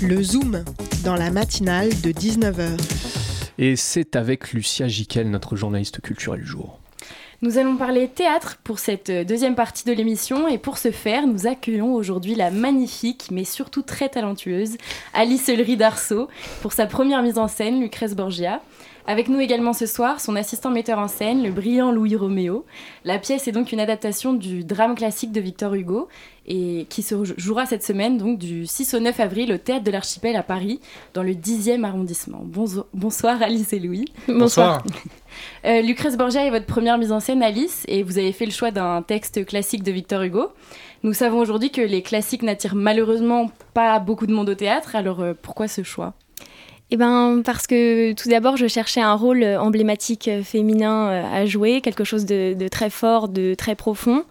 E: Le Zoom, dans la matinale de 19h.
A: Et c'est avec Lucia Jiquel, notre journaliste culturel du jour.
F: Nous allons parler théâtre pour cette deuxième partie de l'émission et pour ce faire, nous accueillons aujourd'hui la magnifique mais surtout très talentueuse Alice Ellery d'Arceau pour sa première mise en scène, Lucrèce Borgia. Avec nous également ce soir, son assistant metteur en scène, le brillant Louis Roméo. La pièce est donc une adaptation du drame classique de Victor Hugo et qui se jouera cette semaine, donc du 6 au 9 avril au Théâtre de l'Archipel à Paris, dans le 10e arrondissement. Bonsoir Alice et Louis.
G: Bonsoir.
F: Euh, Lucrèce Borgia est votre première mise en scène, Alice, et vous avez fait le choix d'un texte classique de Victor Hugo. Nous savons aujourd'hui que les classiques n'attirent malheureusement pas beaucoup de monde au théâtre, alors euh, pourquoi ce choix?
H: Eh ben, parce que tout d'abord, je cherchais un rôle euh, emblématique euh, féminin euh, à jouer, quelque chose de, très fort, de très profond.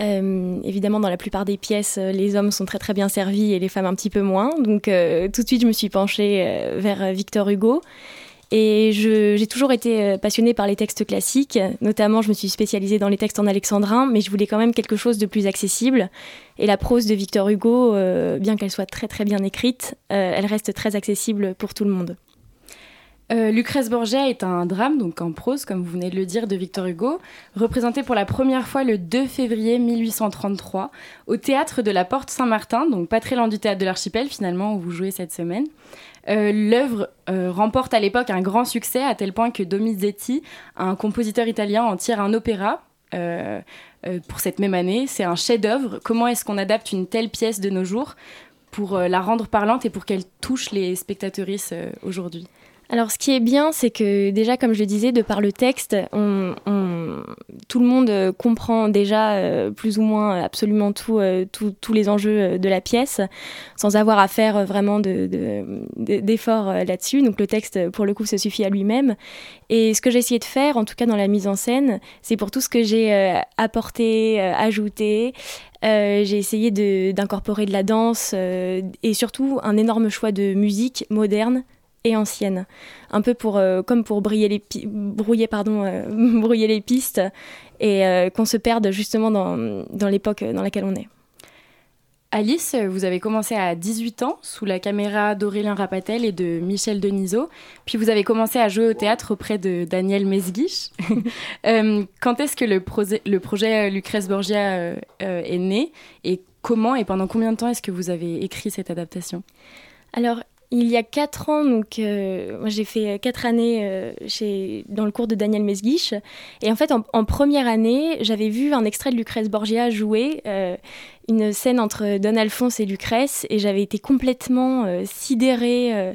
H: Évidemment, dans la plupart des pièces, les hommes sont très très bien servis et les femmes un petit peu moins. Donc, tout de suite, je me suis penchée vers Victor Hugo. Et j'ai toujours été euh, passionnée par les textes classiques. Notamment, je me suis spécialisée dans les textes en alexandrin, mais je voulais quand même quelque chose de plus accessible. Et la prose de Victor Hugo, euh, bien qu'elle soit très très bien écrite, euh, elle reste très accessible pour tout le monde.
F: Lucrèce Borgia est un drame, donc en prose, comme vous venez de le dire, de Victor Hugo, représenté pour la première fois le 2 février 1833 au théâtre de la Porte Saint-Martin, donc pas très loin du théâtre de l'Archipel finalement, où vous jouez cette semaine. Euh, L'œuvre euh, remporte à l'époque un grand succès, à tel point que Donizetti, un compositeur italien, en tire un opéra. euh, pour cette même année, c'est un chef-d'œuvre. Comment est-ce qu'on adapte une telle pièce de nos jours pour la rendre parlante et pour qu'elle touche les spectatrices euh, aujourd'hui?
H: Alors, ce qui est bien, c'est que déjà, comme je le disais, de par le texte, tout le monde euh, comprend déjà euh, plus ou moins absolument tout, euh, tous les enjeux de la pièce, sans avoir à faire vraiment de- de- de- d'efforts là-dessus. Donc, le texte, pour le coup, se suffit à lui-même. Et ce que j'ai essayé de faire, en tout cas dans la mise en scène, c'est pour tout ce que j'ai apporté, ajouté. j'ai essayé d'incorporer de la danse et surtout un énorme choix de musique moderne et ancienne, un peu pour euh, comme pour brouiller les pi- brouiller pardon euh, brouiller les pistes et euh, qu'on se perde justement dans, dans l'époque dans laquelle on est.
F: Alice, vous avez commencé à 18 ans sous la caméra d'Aurélien Rapatel et de Michel Denisot, puis vous avez commencé à jouer au théâtre auprès de Daniel Mesguich. Quand est-ce que le, proje- le projet Lucrèce Borgia est né et comment et pendant combien de temps est-ce que vous avez écrit cette adaptation?
H: Alors il y a quatre ans, donc euh, j'ai fait quatre années euh, chez, dans le cours de Daniel Mesguich. Et en fait, en, première année, j'avais vu un extrait de Lucrèce Borgia jouer euh, une scène entre Don Alphonse et Lucrèce, et j'avais été complètement euh, sidérée. euh.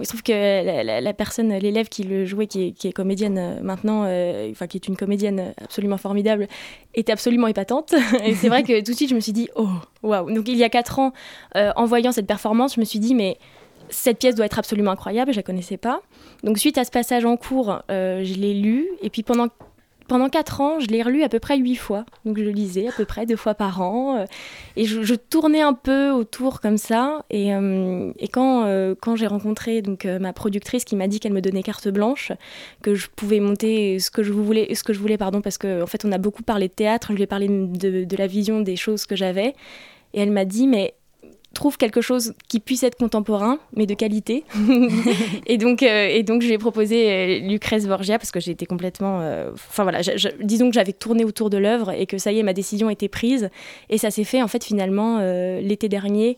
H: il se trouve que la, la- personne, l'élève qui le jouait, qui est, qui est comédienne euh, maintenant, euh, enfin qui est une comédienne absolument formidable, était absolument épatante. et c'est vrai que tout de suite, je me suis dit, oh, waouh. Donc il y a quatre ans, euh, en voyant cette performance, je me suis dit, mais cette pièce doit être absolument incroyable, je la connaissais pas. Donc suite à ce passage en cours, euh, je l'ai lu et puis pendant pendant quatre ans, je l'ai relu à peu près huit fois. Donc je le lisais à peu près deux fois par an euh, et je, tournais un peu autour comme ça. Et, euh, quand quand j'ai rencontré donc ma productrice qui m'a dit qu'elle me donnait carte blanche, que je pouvais monter ce que je voulais, ce que je voulais pardon, parce qu'en en fait on a beaucoup parlé de théâtre, je lui ai parlé de la vision des choses que j'avais et elle m'a dit mais trouve quelque chose qui puisse être contemporain, mais de qualité. et, donc, euh, et donc, je lui ai proposé euh, Lucrèce Borgia parce que j'ai été complètement. euh, Enfin voilà, je- je- disons que j'avais tourné autour de l'œuvre et que ça y est, ma décision était prise. Et ça s'est fait en fait finalement euh, l'été dernier.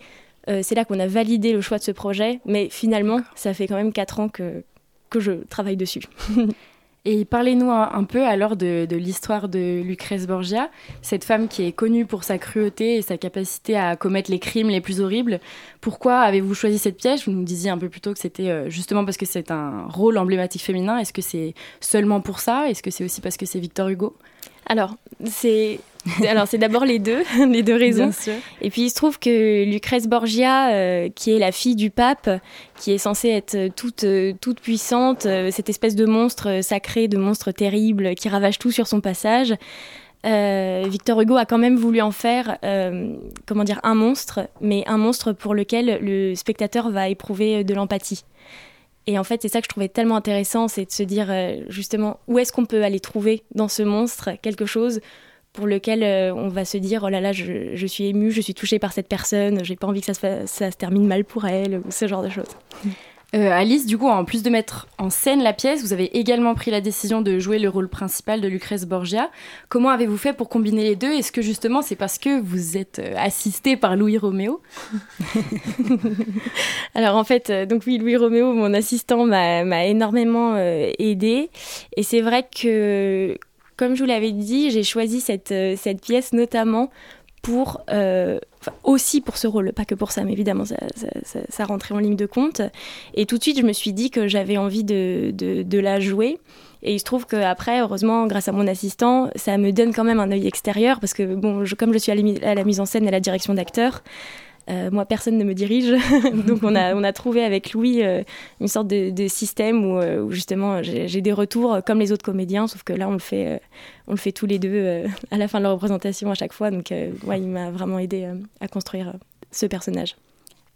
H: C'est là qu'on a validé le choix de ce projet, mais finalement, ça fait quand même quatre ans que, que je travaille dessus.
F: Et parlez-nous un, peu alors de, de l'histoire de Lucrèce Borgia, cette femme qui est connue pour sa cruauté et sa capacité à commettre les crimes les plus horribles. Pourquoi avez-vous choisi cette pièce? Vous nous disiez un peu plus tôt que c'était euh, justement parce que c'est un rôle emblématique féminin. Est-ce que c'est seulement pour ça? Est-ce que c'est aussi parce que c'est Victor Hugo?
H: Alors, c'est. Alors, c'est d'abord les deux, les deux raisons. Et puis il se trouve que Lucrèce Borgia, euh, qui est la fille du pape, qui est censée être toute, euh, toute puissante, euh, cette espèce de monstre sacré, de monstre terrible qui ravage tout sur son passage, euh, Victor Hugo a quand même voulu en faire, comment dire, un monstre, mais un monstre pour lequel le spectateur va éprouver de l'empathie. Et en fait, c'est ça que je trouvais tellement intéressant, c'est de se dire euh, justement où est-ce qu'on peut aller trouver dans ce monstre quelque chose pour lequel euh, on va se dire oh là là, je, je suis émue, je suis touchée par cette personne, j'ai pas envie que ça se, ça se termine mal pour elle, ou ce genre de choses.
F: Euh, Alice, du coup, en plus de mettre en scène la pièce, vous avez également pris la décision de jouer le rôle principal de Lucrèce Borgia. Comment avez-vous fait pour combiner les deux? Est-ce que justement c'est parce que vous êtes euh, assisté par Louis Roméo?
H: Alors en fait, euh, donc oui, Louis Roméo, mon assistant, m'a énormément euh, aidé. Et c'est vrai que, comme je vous l'avais dit, j'ai choisi cette, cette pièce notamment pour, euh, aussi pour ce rôle, pas que pour ça, mais évidemment, ça, ça, rentrait en ligne de compte. Et tout de suite, je me suis dit que j'avais envie de, de, la jouer. Et il se trouve qu'après, heureusement, grâce à mon assistant, ça me donne quand même un œil extérieur, parce que bon, je- comme je suis à la, à la mise en scène et à la direction d'acteur, euh, moi, personne ne me dirige. Donc, on a, on a trouvé avec Louis euh, une sorte de, système où, euh, où justement j'ai des retours comme les autres comédiens, sauf que là, on le fait, on le fait tous les deux à la fin de la représentation à chaque fois. Donc, ouais, il m'a vraiment aidé à construire ce personnage.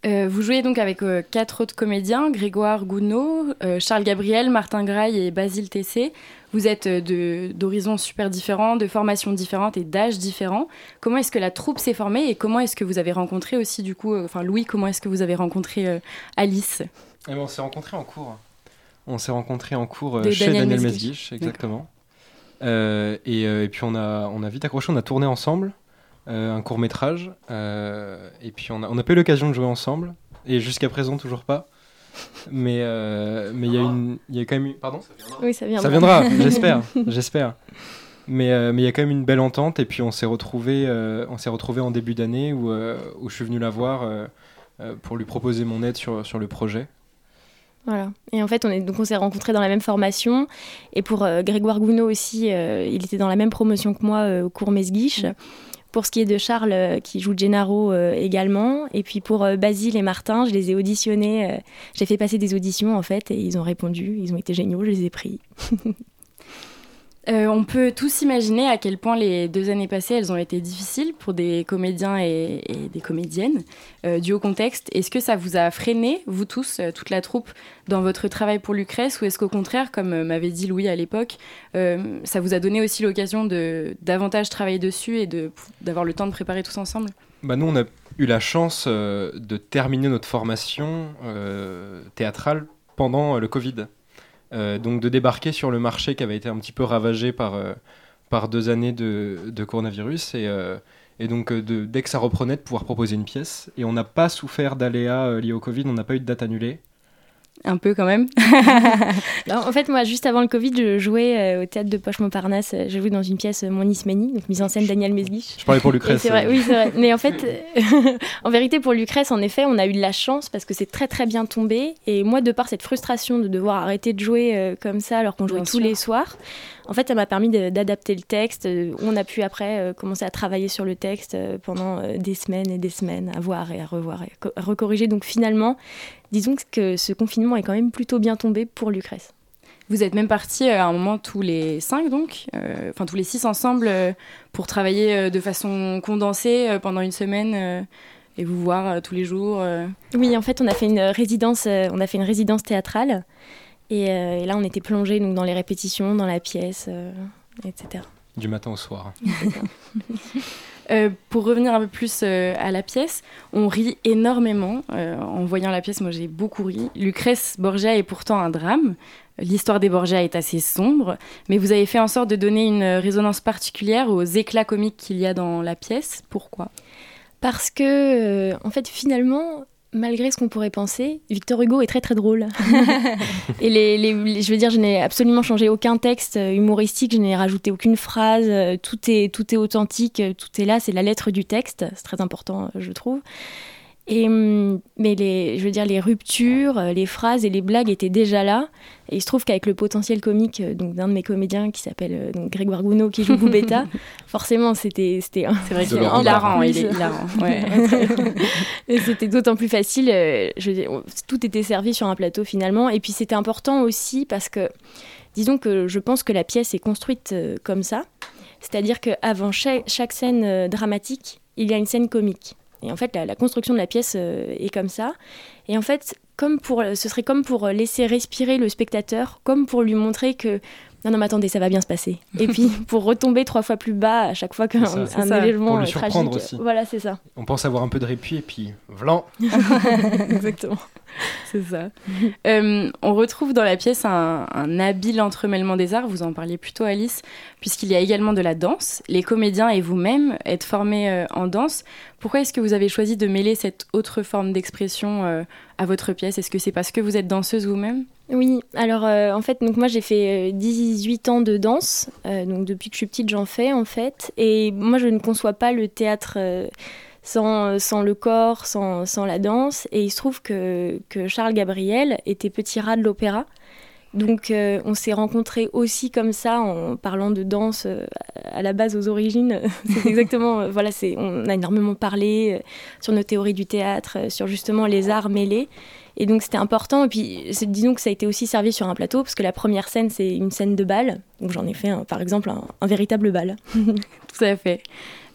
F: Vous jouez donc avec quatre autres comédiens, Grégoire Gounod, Charles Gabriel, Martin Graille et Basile Tessé. Vous êtes euh, d'horizons super différents, de formations différentes et d'âges différents. Comment est-ce que la troupe s'est formée et comment est-ce que vous avez rencontré aussi du coup, euh, enfin Louis, comment est-ce que vous avez rencontré euh, Alice?
G: Eh ben, on s'est rencontrés en cours. On s'est rencontrés en cours
F: De
G: chez
F: Daniel
G: Daniel,
F: Mesguich.
G: Exactement. Euh, et, et puis on a, on a vite accroché, on a tourné ensemble euh, un court métrage. et puis on n'a on a pas eu l'occasion de jouer ensemble. Et jusqu'à présent, toujours pas. Mais euh, mais il y a une, il y a quand même, eu- pardon.
H: Oui, ça viendra.
G: Ça viendra, j'espère, j'espère. Mais euh, mais il y a quand même une belle entente et puis on s'est retrouvé, on s'est retrouvé en début d'année où euh, où je suis venu la voir euh, euh, pour lui proposer mon aide sur sur le projet.
H: Voilà. Et en fait, on est donc on s'est rencontrés dans la même formation. Et pour euh, Grégoire Gounod aussi, euh, il était dans la même promotion que moi euh, au cours Mesguich. Pour ce qui est de Charles, euh, qui joue Gennaro euh, également. Et puis pour euh, Basile et Martin, je les ai auditionnés. J'ai fait passer des auditions en fait, et ils ont répondu. Ils ont été géniaux, je les ai pris.
F: Euh, on peut tous imaginer à quel point les deux années passées, elles ont été difficiles pour des comédiens et, des comédiennes, euh, dû au contexte. Est-ce que ça vous a freiné, vous tous, euh, toute la troupe, dans votre travail pour Lucrèce, ou est-ce qu'au contraire, comme euh, m'avait dit Louis à l'époque, ça vous a donné aussi l'occasion de davantage travailler dessus et d'avoir le temps de préparer tous ensemble?
G: Bah nous, on a eu la chance de terminer notre formation théâtrale pendant le Covid. Euh, donc de débarquer sur le marché qui avait été un petit peu ravagé par, euh, deux années de, coronavirus. Et, euh, donc dès que ça reprenait, de pouvoir proposer une pièce. Et on n'a pas souffert d'aléas liés au Covid, on n'a pas eu de date annulée.
F: Un peu quand même.
H: Alors, en fait, moi, juste avant le Covid, je jouais euh, au théâtre de Poche Montparnasse. Euh, J'ai joué dans une pièce euh, Mon Ismanie, donc mise en scène Daniel Mesguich.
G: Je parlais pour Lucrèce.
H: c'est vrai,
G: euh,
H: oui, c'est vrai. Mais en fait, en vérité, pour Lucrèce, en effet, on a eu de la chance parce que c'est très très bien tombé. Et moi, de par cette frustration de devoir arrêter de jouer euh, comme ça alors qu'on jouait
F: Bien
H: tous
F: sûr.
H: les soirs, en fait, ça m'a permis d'adapter le texte. On a pu après euh, commencer à travailler sur le texte pendant euh, des semaines et des semaines, à voir et à revoir et à recorriger. Donc finalement, disons que ce confinement est quand même plutôt bien tombé pour Lucrèce.
F: Vous êtes même partis euh, à un moment tous les cinq, donc, euh, enfin tous les six ensemble, euh, pour travailler euh, de façon condensée euh, pendant une semaine euh, et vous voir euh, tous les jours. euh.
H: Oui, en fait, on a fait une résidence, euh, on a fait une résidence théâtrale. Et, euh, et là, on était plongé donc dans les répétitions, dans la pièce, euh, etc.
G: Du matin au soir.
F: Euh, pour revenir un peu plus euh, à la pièce, on rit énormément. Euh, en voyant la pièce, moi j'ai beaucoup ri. Lucrèce Borgia est pourtant un drame. L'histoire des Borgia est assez sombre, mais vous avez fait en sorte de donner une résonance particulière aux éclats comiques qu'il y a dans la pièce. Pourquoi?
H: Parce que, en fait, finalement, malgré ce qu'on pourrait penser, Victor Hugo est très très drôle. et les, les- les- je veux dire, je n'ai absolument changé aucun texte humoristique, je n'ai rajouté aucune phrase, euh, tout est, tout est authentique, euh, tout est là, c'est la lettre du texte, c'est très important, euh, je trouve. Et, hum, mais les, je veux dire, les ruptures, euh, les phrases et les blagues étaient déjà là. Et il se trouve qu'avec le potentiel comique euh, donc d'un de mes comédiens qui s'appelle euh, donc Grégoire Gounod qui joue Boubetta, forcément c'était c'était
F: C'est vrai qu'il est hilarant,
H: Barra.
F: il est hilarant. ouais.
H: et c'était d'autant plus facile. je veux dire, on- tout était servi sur un plateau finalement. Et puis c'était important aussi parce que, disons que je pense que la pièce est construite comme ça. C'est-à-dire qu'avant chaque, chaque scène dramatique, il y a une scène comique. Et en fait, la, la construction de la pièce euh, est comme ça. Et en fait, comme pour, ce serait comme pour laisser respirer le spectateur, comme pour lui montrer que non, non, mais attendez, ça va bien se passer. Et puis, pour retomber trois fois plus bas à chaque fois qu'un un euh,
G: surprendre
H: tragique.
G: aussi.
H: Voilà, c'est ça.
G: On pense avoir un peu de répit et puis vlan.
H: Exactement.
F: C'est ça. Euh, on retrouve dans la pièce un, habile entremêlement des arts, vous en parliez plutôt Alice, puisqu'il y a également de la danse. Les comédiens et vous-même êtes formés euh, en danse. Pourquoi est-ce que vous avez choisi de mêler cette autre forme d'expression euh, à votre pièce? Est-ce que c'est parce que vous êtes danseuse vous-même?
H: Oui, alors en fait, donc moi j'ai fait euh, 18 ans de danse, donc depuis que je suis petite j'en fais en fait, et moi je ne conçois pas le théâtre sans, sans le corps, sans, la danse, et il se trouve que, Charles Gabriel était petit rat de l'opéra. Donc euh, on s'est rencontrés aussi comme ça en parlant de danse euh, à la base aux origines. c'est exactement euh, voilà, c'est on a énormément parlé euh, sur nos théories du théâtre, euh, sur justement les arts mêlés. Et donc c'était important. Et puis disons que ça a été aussi servi sur un plateau parce que la première scène c'est une scène de bal. Donc j'en ai fait un- par exemple un, un véritable bal.
F: Tout à fait.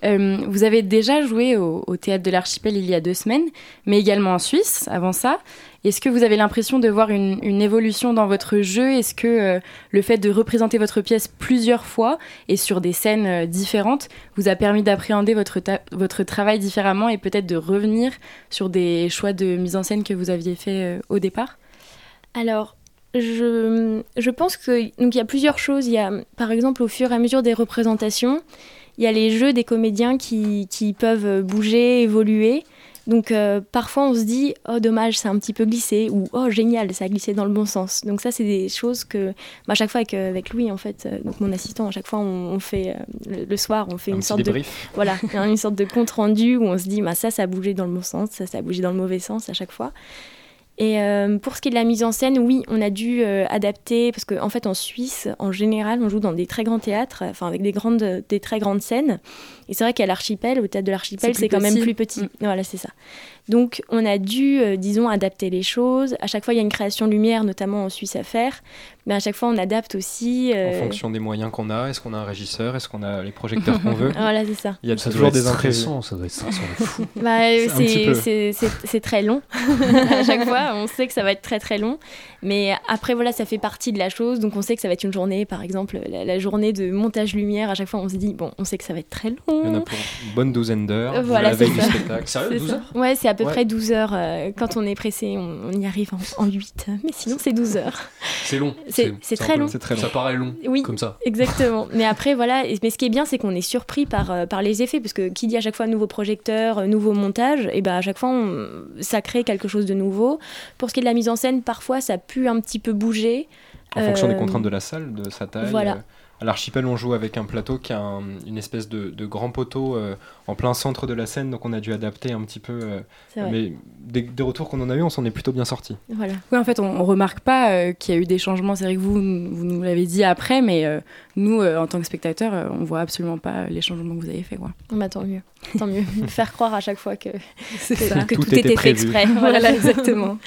F: Euh, vous avez déjà joué au, théâtre de l'Archipel il y a deux semaines, mais également en Suisse avant ça. Est-ce que vous avez l'impression de voir une, évolution dans votre jeu? Est-ce que euh, le fait de représenter votre pièce plusieurs fois et sur des scènes euh, différentes vous a permis d'appréhender votre, votre travail différemment et peut-être de revenir sur des choix de mise en scène que vous aviez fait au départ?
H: Alors, je, je pense que donc il y a plusieurs choses. Il y a, par exemple, au fur et à mesure des représentations, il y a les jeux des comédiens qui, qui peuvent bouger, évoluer. Donc euh, parfois on se dit oh dommage c'est un petit peu glissé ou oh génial ça a glissé dans le bon sens. Donc ça c'est des choses que bah, à chaque fois avec, euh, avec Louis en fait euh, donc mon assistant à chaque fois on, on fait euh, le, le soir on fait
G: Un
H: une sorte de voilà, une sorte de compte rendu où on se dit bah, ça, ça a bougé dans le bon sens, ça, ça a bougé dans le mauvais sens à chaque fois. Et euh, pour ce qui est de la mise en scène, oui, on a dû euh, adapter, parce qu'en en fait en Suisse, en général, on joue dans des très grands théâtres, enfin avec des, des très grandes scènes. Et c'est vrai qu'à l'archipel, au théâtre de l'archipel,
F: C'est
H: quand même plus petit.
F: Mm.
H: Voilà, c'est ça. Donc on a dû, euh, disons, adapter les choses. À chaque fois, il y a une création lumière, notamment en Suisse à faire. Mais à chaque fois, on adapte aussi.
G: En
H: euh,
G: fonction des moyens qu'on a, est-ce qu'on a un régisseur, est-ce qu'on a les projecteurs qu'on veut?
H: Voilà, c'est ça.
G: Il y a
A: Ça
G: toujours des imprévus.
A: ça doit être stressant de.
H: Bah,
G: C'est
H: très long. à chaque fois, on sait que ça va être très très long. Mais après, voilà, ça fait partie de la chose. Donc, on sait que ça va être une journée, par exemple, la, la journée de montage lumière. À chaque fois, on se dit, bon, on sait que ça va être très
G: Il y en a pour une bonne douzaine d'heures,
H: Euh, voilà,
G: la veille
H: c'est
G: du
H: ça.
G: spectacle.
A: Sérieux,
H: C'est
A: 12
H: ça.
A: heures
H: Ouais, c'est à peu
A: Ouais.
H: près 12 heures. euh, quand on est pressé, on, on y arrive en, en 8. Mais sinon, c'est 12 heures.
A: C'est long.
H: C'est- très long.
G: C'est très long.
A: Ça paraît long,
H: Oui.
A: comme ça.
H: Exactement. Mais après, voilà. Mais ce qui est bien, c'est qu'on est surpris par, euh, par les effets. Parce que qui dit à chaque fois nouveau projecteur, nouveau montage, et ben à chaque fois, on- ça crée quelque chose de nouveau. Pour ce qui est de la mise en scène, parfois, ça pue un petit peu bouger.
G: En fonction des contraintes de la salle, de sa taille.
H: voilà.
G: euh, à l'archipel, on joue avec un plateau qui a un- une espèce de, de grand poteau euh, en plein centre de la scène, donc on a dû adapter un petit peu. euh, mais des, des retours qu'on en a eu, on s'en est plutôt bien sorti.
H: Voilà.
F: Oui, en fait, on, on remarque pas euh, qu'il y a eu des changements. C'est vrai que vous, vous nous l'avez dit après, mais euh, nous, euh, en tant que spectateurs, euh, on voit absolument pas les changements que vous avez faits.
H: Bah, tant mieux. Tant mieux. Faire croire à chaque fois que,
F: C'est
H: que, que
G: Tout
H: tout,
G: était
H: était fait exprès.
F: Voilà, exactement.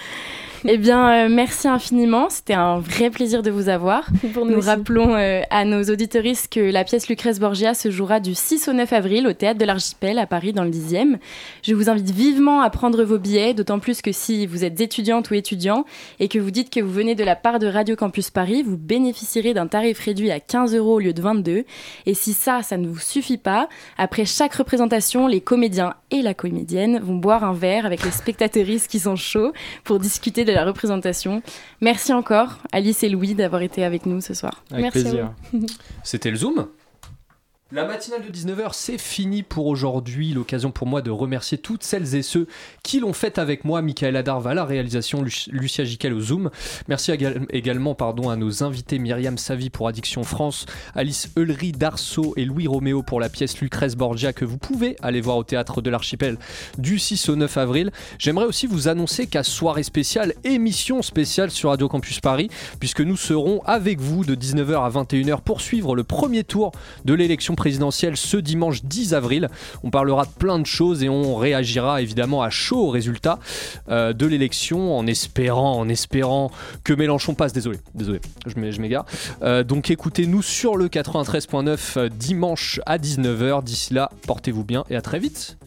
F: Eh bien, euh, merci infiniment. C'était un vrai plaisir de vous avoir.
H: Pour nous
F: rappelons euh, à nos auditoristes que la pièce Lucrèce Borgia se jouera du 6 au 9 avril au Théâtre de l'Archipel à Paris dans le 10e. Je vous invite vivement à prendre vos billets, d'autant plus que si vous êtes étudiante ou étudiant et que vous dites que vous venez de la part de Radio Campus Paris, vous bénéficierez d'un tarif réduit à 15 euros au lieu de 22. Et si ça, ça ne vous suffit pas, après chaque représentation, les comédiens et la comédienne vont boire un verre avec les spectateuristes qui sont chauds pour discuter de la représentation. Merci encore, Alice et Louis, d'avoir été avec nous ce soir.
G: Avec
H: Merci
G: plaisir.
A: C'était le Zoom? La matinale de 19h, c'est fini pour aujourd'hui. L'occasion pour moi de remercier toutes celles et ceux qui l'ont fait avec moi. Michael Adarva à la réalisation, Lu- Lucia Giquel au Zoom. Merci égal- également pardon, à nos invités Myriam Savy pour Addiction France, Alice Eulery d'Arceau et Louis Roméo pour la pièce Lucrèce Borgia que vous pouvez aller voir au théâtre de l'Archipel du 6 au 9 avril. J'aimerais aussi vous annoncer qu'à soirée spéciale, émission spéciale sur Radio Campus Paris, puisque nous serons avec vous de 19h à 21h pour suivre le premier tour de l'élection ce dimanche 10 avril. On parlera de plein de choses et on réagira évidemment à chaud aux résultats euh, de l'élection en espérant, en espérant que Mélenchon passe. Désolé, désolé, je m'égare. Euh, donc écoutez-nous sur le 93.9 euh, dimanche à 19h. D'ici là, portez-vous bien et à très vite.